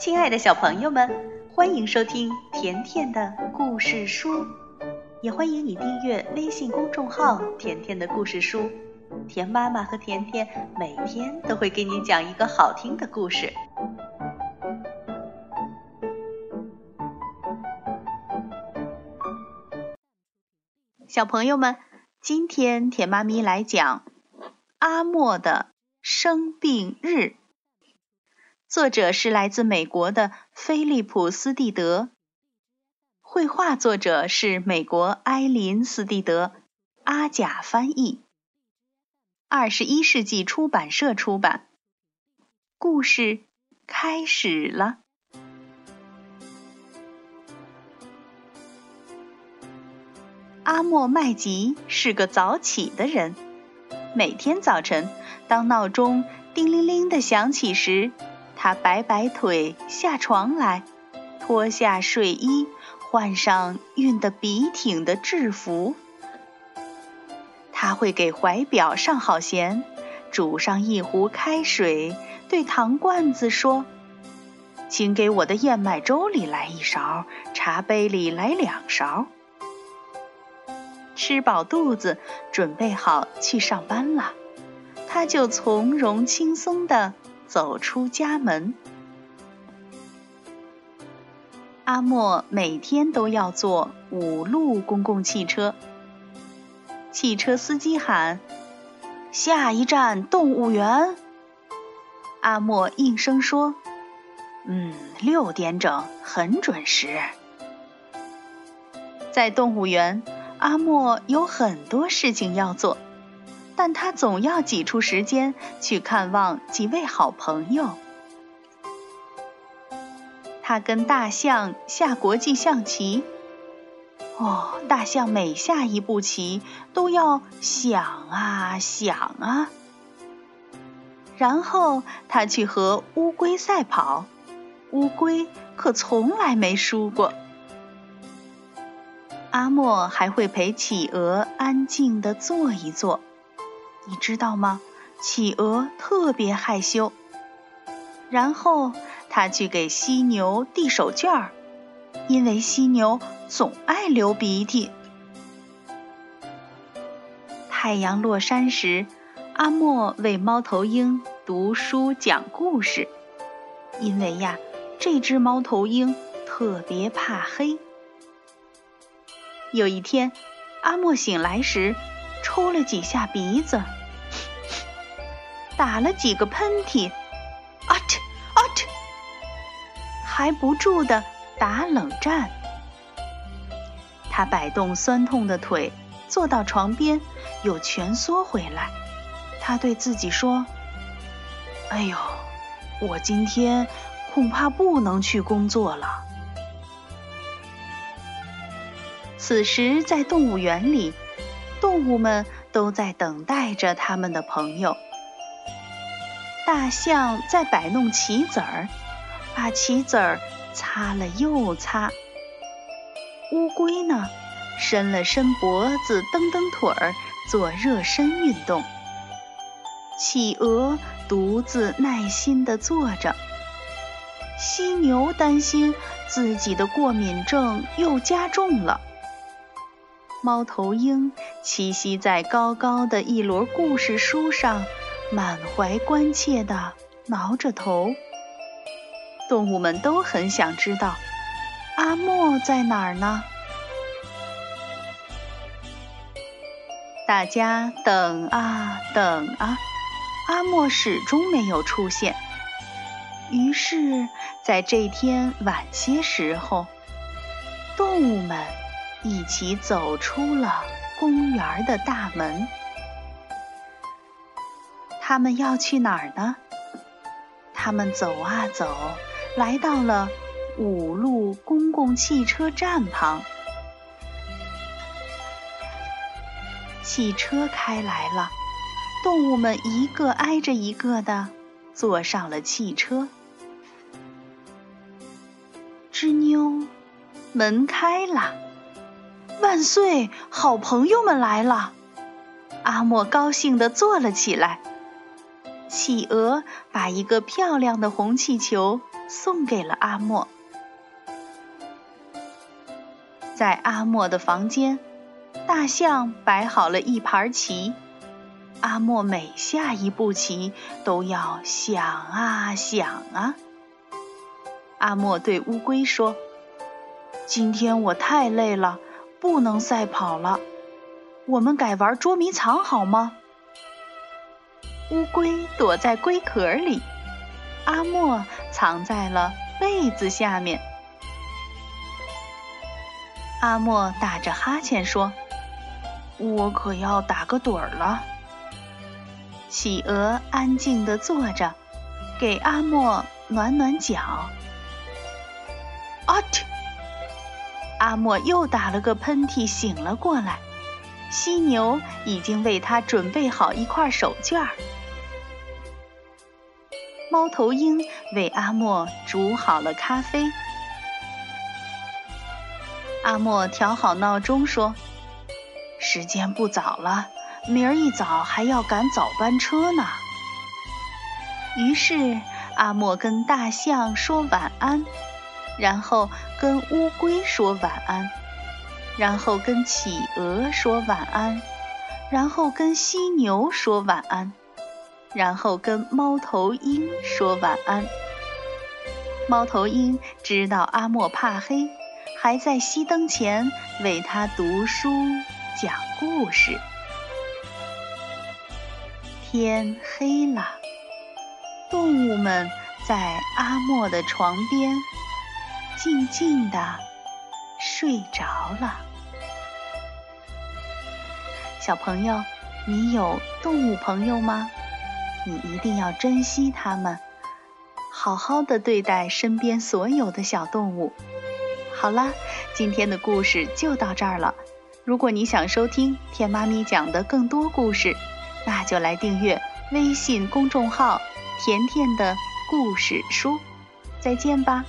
亲爱的小朋友们，欢迎收听甜甜的故事书，也欢迎你订阅微信公众号“甜甜的故事书”。甜妈妈和甜甜每天都会给你讲一个好听的故事。小朋友们，今天甜妈咪来讲阿莫的生病日。作者是来自美国的菲利普·斯蒂德，绘画作者是美国埃琳·斯蒂德，阿甲翻译，二十一世纪出版社出版。故事开始了。阿莫麦吉是个早起的人，每天早晨，当闹钟叮铃铃的响起时，他摆摆腿下床来，脱下睡衣，换上熨得笔挺的制服。他会给怀表上好弦，煮上一壶开水，对糖罐子说：“请给我的燕麦粥里来一勺，茶杯里来两勺。”吃饱肚子，准备好去上班了，他就从容轻松的。走出家门，阿莫每天都要坐五路公共汽车。汽车司机喊：“下一站动物园。”阿莫应声说：“嗯，六点整，很准时。”在动物园，阿莫有很多事情要做。但他总要挤出时间去看望几位好朋友。他跟大象下国际象棋。哦，大象每下一步棋都要想啊想啊。然后他去和乌龟赛跑，乌龟可从来没输过。阿莫还会陪企鹅安静地坐一坐。你知道吗？企鹅特别害羞。然后他去给犀牛递手绢儿，因为犀牛总爱流鼻涕。太阳落山时，阿莫为猫头鹰读书讲故事，因为呀，这只猫头鹰特别怕黑。有一天，阿莫醒来时。抽了几下鼻子，打了几个喷嚏，啊嚏啊嚏，还不住的打冷战。他摆动酸痛的腿，坐到床边，又蜷缩回来。他对自己说：“哎呦，我今天恐怕不能去工作了。”此时，在动物园里。动物们都在等待着他们的朋友。大象在摆弄棋子儿，把棋子儿擦了又擦。乌龟呢，伸了伸脖子，蹬蹬腿儿，做热身运动。企鹅独自耐心地坐着。犀牛担心自己的过敏症又加重了。猫头鹰栖息在高高的一摞故事书上，满怀关切地挠着头。动物们都很想知道，阿莫在哪儿呢？大家等啊等啊，阿莫始终没有出现。于是，在这天晚些时候，动物们。一起走出了公园的大门。他们要去哪儿呢？他们走啊走，来到了五路公共汽车站旁。汽车开来了，动物们一个挨着一个的坐上了汽车。吱妞，门开了。万岁！好朋友们来了。阿莫高兴地坐了起来。企鹅把一个漂亮的红气球送给了阿莫。在阿莫的房间，大象摆好了一盘棋。阿莫每下一步棋，都要想啊想啊。阿莫对乌龟说：“今天我太累了，不能赛跑了。我们改玩捉迷藏好吗？”乌龟躲在龟壳里，阿莫藏在了被子下面。阿莫打着哈欠说：“我可要打个盹儿了。”企鹅安静地坐着，给阿莫暖暖脚。啊嚏！阿莫又打了个喷嚏，醒了过来。犀牛已经为他准备好一块手绢儿。猫头鹰为阿莫煮好了咖啡。阿莫调好闹钟，说：“时间不早了。”明儿一早还要赶早班车呢。于是阿莫跟大象说晚安，然后跟乌龟说晚安，然后跟企鹅说晚安，然后跟犀牛说晚安，然后跟猫头鹰说晚安。猫头鹰知道阿莫怕黑，还在熄灯前为他读书讲故事。天黑了，动物们在阿莫的床边静静的睡着了。小朋友，你有动物朋友吗？你一定要珍惜它们，好好的对待身边所有的小动物。好啦，今天的故事就到这儿了。如果你想收听甜妈咪讲的更多故事，那就来订阅微信公众号“甜甜的故事书”，再见吧。